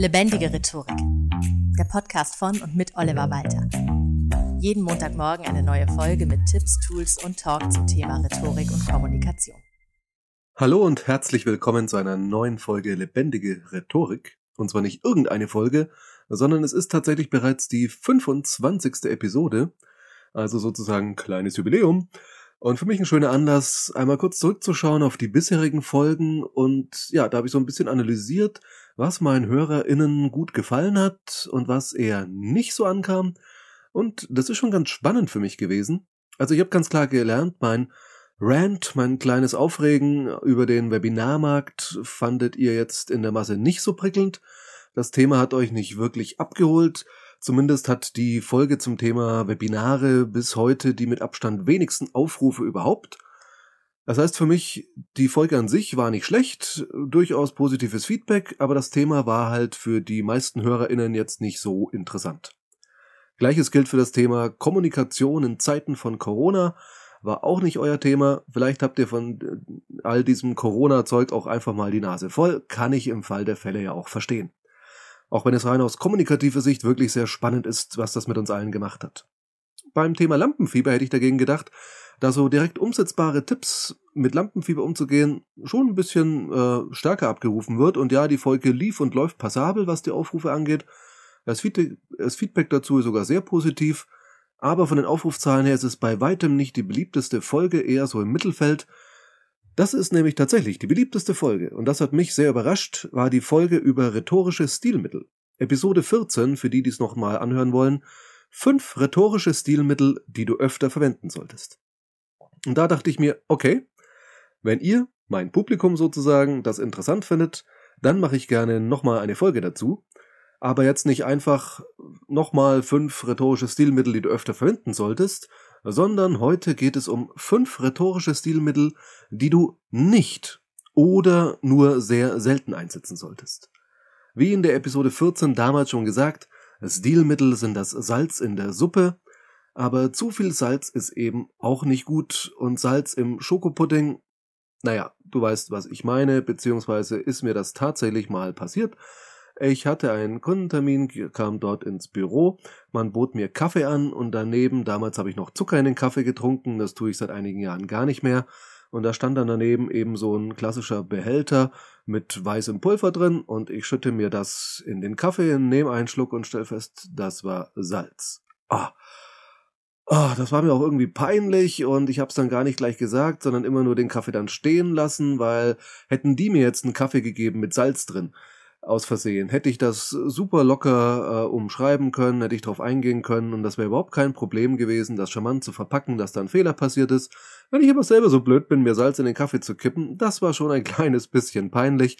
Lebendige Rhetorik. Der Podcast von und mit Oliver Walter. Jeden Montagmorgen eine neue Folge mit Tipps, Tools und Talk zum Thema Rhetorik und Kommunikation. Hallo und herzlich willkommen zu einer neuen Folge Lebendige Rhetorik. Und zwar nicht irgendeine Folge, sondern es ist tatsächlich bereits die 25. Episode, also sozusagen ein kleines Jubiläum. Und für mich ein schöner Anlass, einmal kurz zurückzuschauen auf die bisherigen Folgen und ja, da habe ich so ein bisschen analysiert, was meinen HörerInnen gut gefallen hat und was eher nicht so ankam. Und das ist schon ganz spannend für mich gewesen. Also ich habe ganz klar gelernt, mein Rant, mein kleines Aufregen über den Webinarmarkt fandet ihr jetzt in der Masse nicht so prickelnd. Das Thema hat euch nicht wirklich abgeholt. Zumindest hat die Folge zum Thema Webinare bis heute die mit Abstand wenigsten Aufrufe überhaupt. Das heißt für mich, die Folge an sich war nicht schlecht, durchaus positives Feedback, aber das Thema war halt für die meisten HörerInnen jetzt nicht so interessant. Gleiches gilt für das Thema Kommunikation in Zeiten von Corona, war auch nicht euer Thema. Vielleicht habt ihr von äh, all diesem Corona-Zeug auch einfach mal die Nase voll, kann ich im Fall der Fälle ja auch verstehen. Auch wenn es rein aus kommunikativer Sicht wirklich sehr spannend ist, was das mit uns allen gemacht hat. Beim Thema Lampenfieber hätte ich dagegen gedacht, da so direkt umsetzbare Tipps mit Lampenfieber umzugehen schon ein bisschen äh, stärker abgerufen wird. Und ja, die Folge lief und läuft passabel, was die Aufrufe angeht. Das Feedback, das Feedback dazu ist sogar sehr positiv. Aber von den Aufrufzahlen her ist es bei weitem nicht die beliebteste Folge, eher so im Mittelfeld. Das ist nämlich tatsächlich die beliebteste Folge, und das hat mich sehr überrascht, war die Folge über rhetorische Stilmittel. Episode 14, für die, die es nochmal anhören wollen, fünf rhetorische Stilmittel, die du öfter verwenden solltest. Und da dachte ich mir, okay, wenn ihr, mein Publikum sozusagen, das interessant findet, dann mache ich gerne nochmal eine Folge dazu. Aber jetzt nicht einfach nochmal fünf rhetorische Stilmittel, die du öfter verwenden solltest, sondern heute geht es um fünf rhetorische Stilmittel, die du nicht oder nur sehr selten einsetzen solltest. Wie in der Episode 14 damals schon gesagt, Stilmittel sind das Salz in der Suppe, aber zu viel Salz ist eben auch nicht gut und Salz im Schokopudding, naja, du weißt, was ich meine, beziehungsweise ist mir das tatsächlich mal passiert. Ich hatte einen Kundentermin, kam dort ins Büro, man bot mir Kaffee an und daneben, damals habe ich noch Zucker in den Kaffee getrunken, das tue ich seit einigen Jahren gar nicht mehr. Und da stand dann daneben eben so ein klassischer Behälter mit weißem Pulver drin und ich schütte mir das in den Kaffee, nehme einen Schluck und stelle fest, das war Salz. Ah, Oh, das war mir auch irgendwie peinlich und ich habe es dann gar nicht gleich gesagt, sondern immer nur den Kaffee dann stehen lassen, weil hätten die mir jetzt einen Kaffee gegeben mit Salz drin, aus Versehen, hätte ich das super locker äh, umschreiben können, hätte ich darauf eingehen können und das wäre überhaupt kein Problem gewesen, das charmant zu verpacken, dass da ein Fehler passiert ist. Wenn ich aber selber so blöd bin, mir Salz in den Kaffee zu kippen, das war schon ein kleines bisschen peinlich.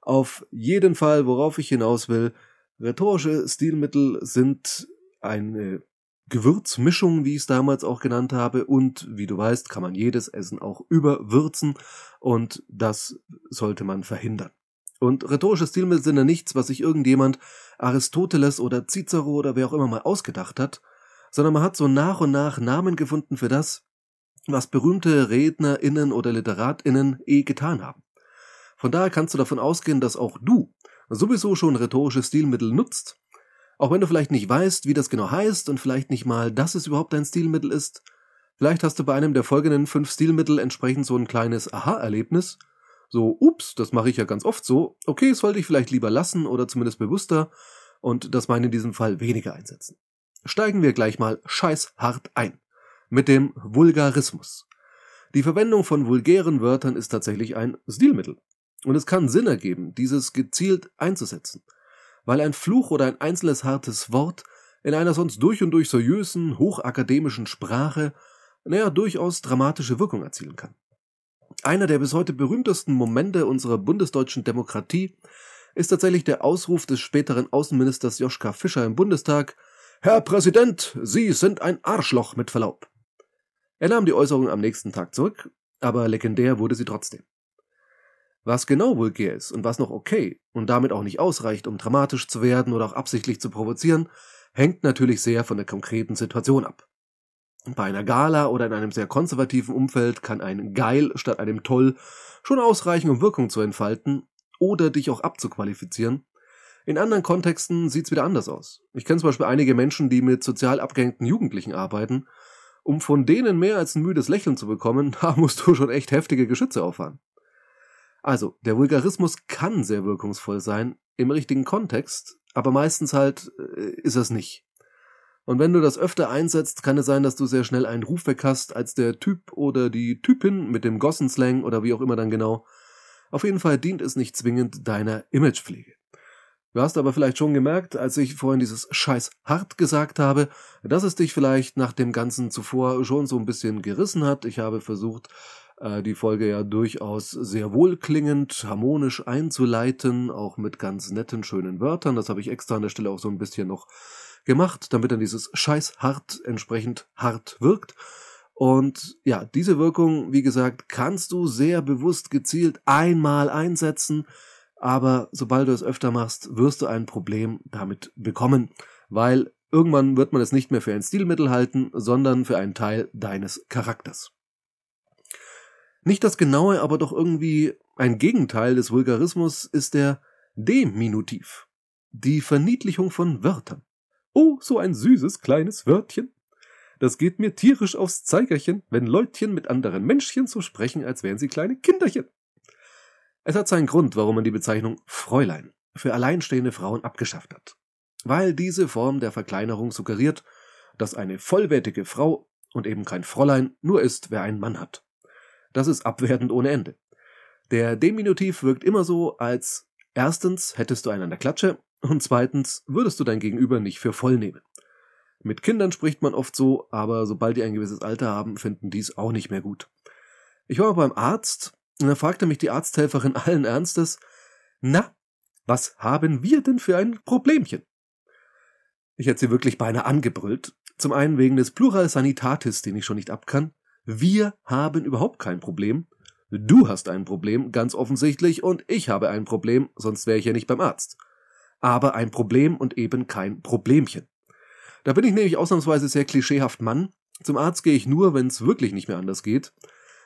Auf jeden Fall, worauf ich hinaus will, rhetorische Stilmittel sind eine Gewürzmischung, wie ich es damals auch genannt habe. Und wie du weißt, kann man jedes Essen auch überwürzen und das sollte man verhindern. Und rhetorische Stilmittel sind ja nichts, was sich irgendjemand, Aristoteles oder Cicero oder wer auch immer mal ausgedacht hat, sondern man hat so nach und nach Namen gefunden für das, was berühmte RednerInnen oder LiteratInnen eh getan haben. Von daher kannst du davon ausgehen, dass auch du sowieso schon rhetorische Stilmittel nutzt auch wenn du vielleicht nicht weißt, wie das genau heißt und vielleicht nicht mal, dass es überhaupt ein Stilmittel ist, vielleicht hast du bei einem der folgenden fünf Stilmittel entsprechend so ein kleines Aha-Erlebnis. So, ups, das mache ich ja ganz oft so. Okay, sollte ich vielleicht lieber lassen oder zumindest bewusster und das meine in diesem Fall weniger einsetzen. Steigen wir gleich mal scheißhart ein. Mit dem Vulgarismus. Die Verwendung von vulgären Wörtern ist tatsächlich ein Stilmittel. Und es kann Sinn ergeben, dieses gezielt einzusetzen weil ein Fluch oder ein einzelnes hartes Wort in einer sonst durch und durch seriösen, hochakademischen Sprache, naja, durchaus dramatische Wirkung erzielen kann. Einer der bis heute berühmtesten Momente unserer bundesdeutschen Demokratie ist tatsächlich der Ausruf des späteren Außenministers Joschka Fischer im Bundestag Herr Präsident, Sie sind ein Arschloch mit Verlaub. Er nahm die Äußerung am nächsten Tag zurück, aber legendär wurde sie trotzdem. Was genau vulgär ist und was noch okay und damit auch nicht ausreicht, um dramatisch zu werden oder auch absichtlich zu provozieren, hängt natürlich sehr von der konkreten Situation ab. Bei einer Gala oder in einem sehr konservativen Umfeld kann ein Geil statt einem Toll schon ausreichen, um Wirkung zu entfalten oder dich auch abzuqualifizieren. In anderen Kontexten sieht's wieder anders aus. Ich kenne zum Beispiel einige Menschen, die mit sozial abgehängten Jugendlichen arbeiten. Um von denen mehr als ein müdes Lächeln zu bekommen, da musst du schon echt heftige Geschütze auffahren. Also, der Vulgarismus kann sehr wirkungsvoll sein, im richtigen Kontext, aber meistens halt äh, ist es nicht. Und wenn du das öfter einsetzt, kann es sein, dass du sehr schnell einen Ruf weg hast als der Typ oder die Typin mit dem Gossenslang oder wie auch immer dann genau. Auf jeden Fall dient es nicht zwingend deiner Imagepflege. Du hast aber vielleicht schon gemerkt, als ich vorhin dieses Scheiß hart gesagt habe, dass es dich vielleicht nach dem Ganzen zuvor schon so ein bisschen gerissen hat. Ich habe versucht, äh, die Folge ja durchaus sehr wohlklingend, harmonisch einzuleiten, auch mit ganz netten, schönen Wörtern. Das habe ich extra an der Stelle auch so ein bisschen noch gemacht, damit dann dieses Scheiß hart entsprechend hart wirkt. Und ja, diese Wirkung, wie gesagt, kannst du sehr bewusst gezielt einmal einsetzen, aber sobald du es öfter machst, wirst du ein Problem damit bekommen, weil irgendwann wird man es nicht mehr für ein Stilmittel halten, sondern für einen Teil deines Charakters. Nicht das genaue, aber doch irgendwie ein Gegenteil des Vulgarismus ist der Deminutiv, die Verniedlichung von Wörtern. Oh, so ein süßes kleines Wörtchen. Das geht mir tierisch aufs Zeigerchen, wenn Leutchen mit anderen Menschchen so sprechen, als wären sie kleine Kinderchen. Es hat seinen Grund, warum man die Bezeichnung Fräulein für alleinstehende Frauen abgeschafft hat. Weil diese Form der Verkleinerung suggeriert, dass eine vollwertige Frau und eben kein Fräulein nur ist, wer einen Mann hat. Das ist abwertend ohne Ende. Der Diminutiv wirkt immer so, als erstens hättest du einen an der Klatsche und zweitens würdest du dein Gegenüber nicht für voll nehmen. Mit Kindern spricht man oft so, aber sobald die ein gewisses Alter haben, finden dies auch nicht mehr gut. Ich war beim Arzt und da fragte mich die Arzthelferin allen Ernstes, na, was haben wir denn für ein Problemchen? Ich hätte sie wirklich beinahe angebrüllt. Zum einen wegen des Plural Sanitatis, den ich schon nicht abkann, wir haben überhaupt kein Problem. Du hast ein Problem, ganz offensichtlich, und ich habe ein Problem, sonst wäre ich ja nicht beim Arzt. Aber ein Problem und eben kein Problemchen. Da bin ich nämlich ausnahmsweise sehr klischeehaft Mann. Zum Arzt gehe ich nur, wenn es wirklich nicht mehr anders geht.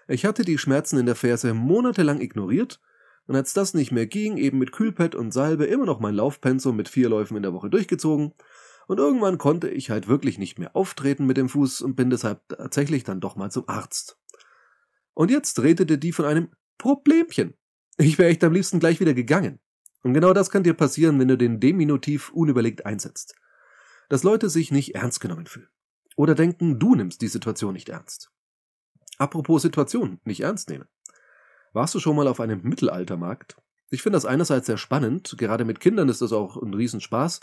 Ich hatte die Schmerzen in der Ferse monatelang ignoriert, und als das nicht mehr ging, eben mit Kühlpad und Salbe immer noch mein Laufpensum mit vier Läufen in der Woche durchgezogen und irgendwann konnte ich halt wirklich nicht mehr auftreten mit dem Fuß und bin deshalb tatsächlich dann doch mal zum Arzt. Und jetzt redete die von einem Problemchen. Ich wäre echt am liebsten gleich wieder gegangen. Und genau das kann dir passieren, wenn du den Deminutiv unüberlegt einsetzt. Dass Leute sich nicht ernst genommen fühlen. Oder denken, du nimmst die Situation nicht ernst. Apropos Situation nicht ernst nehmen. Warst du schon mal auf einem Mittelaltermarkt? Ich finde das einerseits sehr spannend, gerade mit Kindern ist das auch ein Riesenspaß,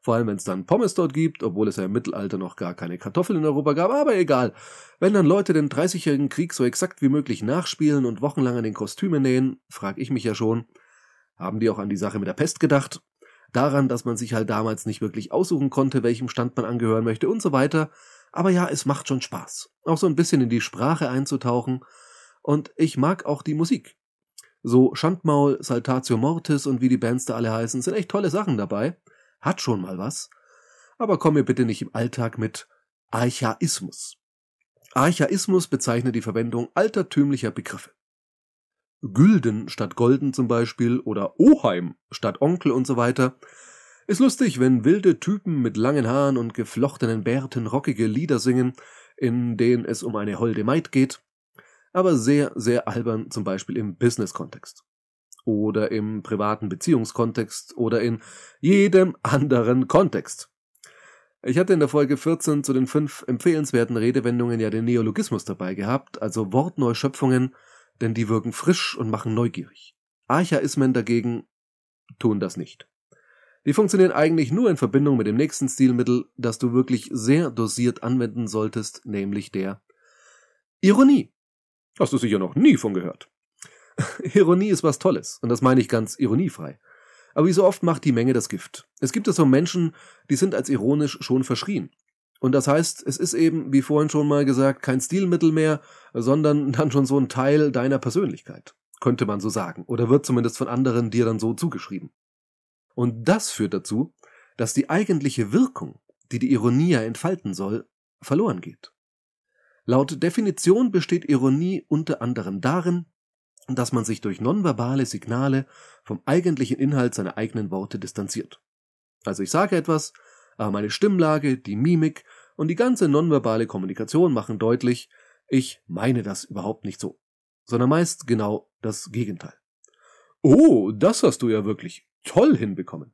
vor allem, wenn es dann Pommes dort gibt, obwohl es ja im Mittelalter noch gar keine Kartoffeln in Europa gab, aber egal. Wenn dann Leute den 30-jährigen Krieg so exakt wie möglich nachspielen und wochenlang an den Kostümen nähen, frag ich mich ja schon, haben die auch an die Sache mit der Pest gedacht? Daran, dass man sich halt damals nicht wirklich aussuchen konnte, welchem Stand man angehören möchte und so weiter. Aber ja, es macht schon Spaß. Auch so ein bisschen in die Sprache einzutauchen. Und ich mag auch die Musik. So Schandmaul, Saltatio Mortis und wie die Bands da alle heißen, sind echt tolle Sachen dabei hat schon mal was, aber komm mir bitte nicht im Alltag mit Archaismus. Archaismus bezeichnet die Verwendung altertümlicher Begriffe. Gülden statt Golden zum Beispiel oder Oheim statt Onkel und so weiter. Ist lustig, wenn wilde Typen mit langen Haaren und geflochtenen Bärten rockige Lieder singen, in denen es um eine holde Maid geht, aber sehr, sehr albern zum Beispiel im Business-Kontext oder im privaten Beziehungskontext oder in jedem anderen Kontext. Ich hatte in der Folge 14 zu den fünf empfehlenswerten Redewendungen ja den Neologismus dabei gehabt, also Wortneuschöpfungen, denn die wirken frisch und machen neugierig. Archaismen dagegen tun das nicht. Die funktionieren eigentlich nur in Verbindung mit dem nächsten Stilmittel, das du wirklich sehr dosiert anwenden solltest, nämlich der Ironie. Hast du sicher noch nie von gehört. Ironie ist was Tolles, und das meine ich ganz ironiefrei. Aber wie so oft macht die Menge das Gift. Es gibt es so Menschen, die sind als ironisch schon verschrien. Und das heißt, es ist eben, wie vorhin schon mal gesagt, kein Stilmittel mehr, sondern dann schon so ein Teil deiner Persönlichkeit, könnte man so sagen, oder wird zumindest von anderen dir dann so zugeschrieben. Und das führt dazu, dass die eigentliche Wirkung, die die Ironie ja entfalten soll, verloren geht. Laut Definition besteht Ironie unter anderem darin, dass man sich durch nonverbale Signale vom eigentlichen Inhalt seiner eigenen Worte distanziert. Also ich sage etwas, aber meine Stimmlage, die Mimik und die ganze nonverbale Kommunikation machen deutlich, ich meine das überhaupt nicht so, sondern meist genau das Gegenteil. Oh, das hast du ja wirklich toll hinbekommen.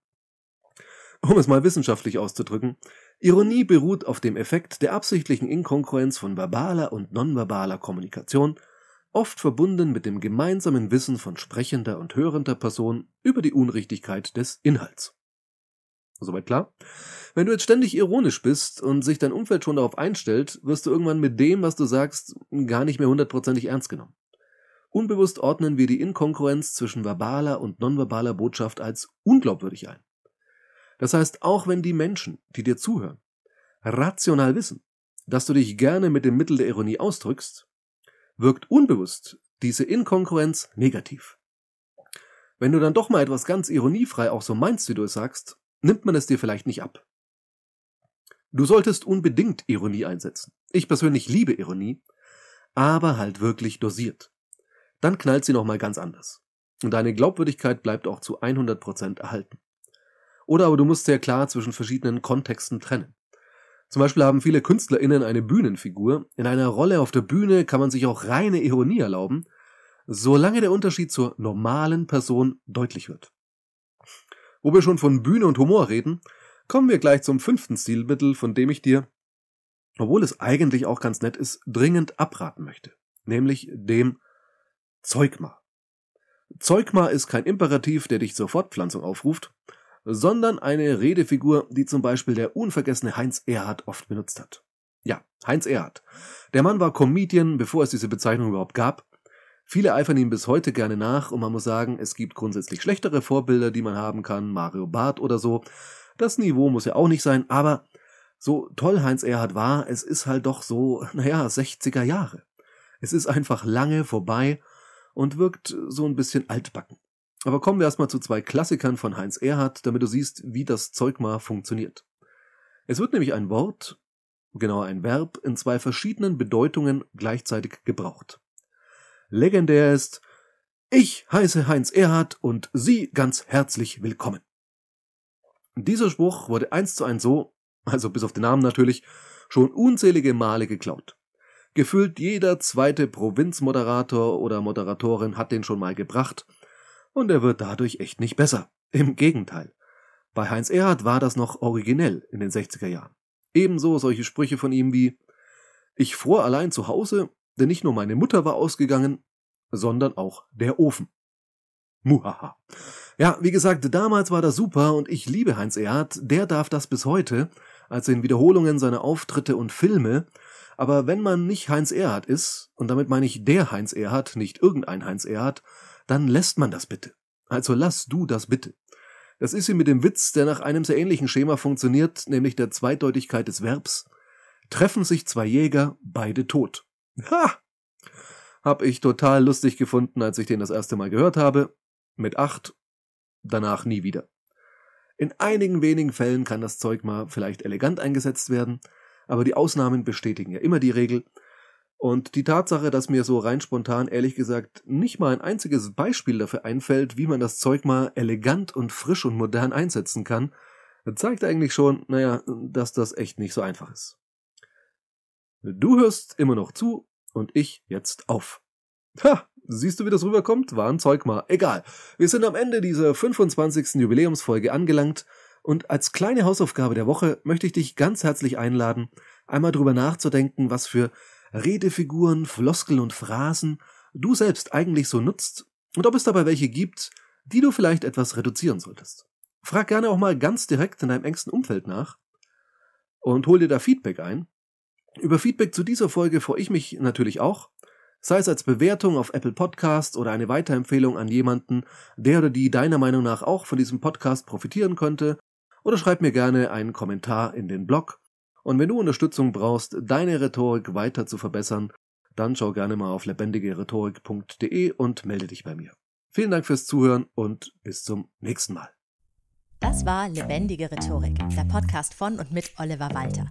Um es mal wissenschaftlich auszudrücken, Ironie beruht auf dem Effekt der absichtlichen Inkongruenz von verbaler und nonverbaler Kommunikation, oft verbunden mit dem gemeinsamen Wissen von sprechender und hörender Person über die Unrichtigkeit des Inhalts. Soweit klar? Wenn du jetzt ständig ironisch bist und sich dein Umfeld schon darauf einstellt, wirst du irgendwann mit dem, was du sagst, gar nicht mehr hundertprozentig ernst genommen. Unbewusst ordnen wir die Inkongruenz zwischen verbaler und nonverbaler Botschaft als unglaubwürdig ein. Das heißt, auch wenn die Menschen, die dir zuhören, rational wissen, dass du dich gerne mit dem Mittel der Ironie ausdrückst, wirkt unbewusst diese Inkongruenz negativ. Wenn du dann doch mal etwas ganz ironiefrei auch so meinst, wie du es sagst, nimmt man es dir vielleicht nicht ab. Du solltest unbedingt Ironie einsetzen. Ich persönlich liebe Ironie, aber halt wirklich dosiert. Dann knallt sie nochmal ganz anders. Und deine Glaubwürdigkeit bleibt auch zu 100% erhalten. Oder aber du musst sehr klar zwischen verschiedenen Kontexten trennen. Zum Beispiel haben viele KünstlerInnen eine Bühnenfigur. In einer Rolle auf der Bühne kann man sich auch reine Ironie erlauben, solange der Unterschied zur normalen Person deutlich wird. Wo wir schon von Bühne und Humor reden, kommen wir gleich zum fünften Stilmittel, von dem ich dir, obwohl es eigentlich auch ganz nett ist, dringend abraten möchte. Nämlich dem Zeugma. Zeugma ist kein Imperativ, der dich zur Fortpflanzung aufruft, sondern eine Redefigur, die zum Beispiel der unvergessene Heinz Erhardt oft benutzt hat. Ja, Heinz Erhardt. Der Mann war Comedian, bevor es diese Bezeichnung überhaupt gab. Viele eifern ihm bis heute gerne nach und man muss sagen, es gibt grundsätzlich schlechtere Vorbilder, die man haben kann, Mario Barth oder so. Das Niveau muss ja auch nicht sein, aber so toll Heinz Erhardt war, es ist halt doch so, naja, 60er Jahre. Es ist einfach lange vorbei und wirkt so ein bisschen altbacken. Aber kommen wir erstmal zu zwei Klassikern von Heinz Erhardt, damit du siehst, wie das Zeugma funktioniert. Es wird nämlich ein Wort, genauer ein Verb, in zwei verschiedenen Bedeutungen gleichzeitig gebraucht. Legendär ist, ich heiße Heinz Erhardt und Sie ganz herzlich willkommen. Dieser Spruch wurde eins zu eins so, also bis auf den Namen natürlich, schon unzählige Male geklaut. Gefühlt jeder zweite Provinzmoderator oder Moderatorin hat den schon mal gebracht und er wird dadurch echt nicht besser. Im Gegenteil. Bei Heinz Erhardt war das noch originell in den 60er Jahren. Ebenso solche Sprüche von ihm wie Ich fror allein zu Hause, denn nicht nur meine Mutter war ausgegangen, sondern auch der Ofen. Muhaha. Ja, wie gesagt, damals war das super und ich liebe Heinz Erhardt, der darf das bis heute, also in Wiederholungen seiner Auftritte und Filme, aber wenn man nicht Heinz Erhardt ist, und damit meine ich der Heinz Erhardt, nicht irgendein Heinz Erhardt, dann lässt man das bitte. Also lass du das bitte. Das ist wie mit dem Witz, der nach einem sehr ähnlichen Schema funktioniert, nämlich der Zweideutigkeit des Verbs. Treffen sich zwei Jäger, beide tot. Ha! Hab ich total lustig gefunden, als ich den das erste Mal gehört habe. Mit acht. Danach nie wieder. In einigen wenigen Fällen kann das Zeug mal vielleicht elegant eingesetzt werden, aber die Ausnahmen bestätigen ja immer die Regel, und die Tatsache, dass mir so rein spontan ehrlich gesagt nicht mal ein einziges Beispiel dafür einfällt, wie man das Zeug mal elegant und frisch und modern einsetzen kann, zeigt eigentlich schon, naja, dass das echt nicht so einfach ist. Du hörst immer noch zu und ich jetzt auf. Ha, siehst du, wie das rüberkommt? War ein Zeug mal. Egal. Wir sind am Ende dieser 25. Jubiläumsfolge angelangt und als kleine Hausaufgabe der Woche möchte ich dich ganz herzlich einladen, einmal drüber nachzudenken, was für Redefiguren, Floskeln und Phrasen du selbst eigentlich so nutzt und ob es dabei welche gibt, die du vielleicht etwas reduzieren solltest. Frag gerne auch mal ganz direkt in deinem engsten Umfeld nach und hol dir da Feedback ein. Über Feedback zu dieser Folge freue ich mich natürlich auch, sei es als Bewertung auf Apple Podcast oder eine Weiterempfehlung an jemanden, der oder die deiner Meinung nach auch von diesem Podcast profitieren könnte, oder schreib mir gerne einen Kommentar in den Blog und wenn du Unterstützung brauchst, deine Rhetorik weiter zu verbessern, dann schau gerne mal auf lebendigerhetorik.de und melde dich bei mir. Vielen Dank fürs Zuhören und bis zum nächsten Mal. Das war Lebendige Rhetorik, der Podcast von und mit Oliver Walter.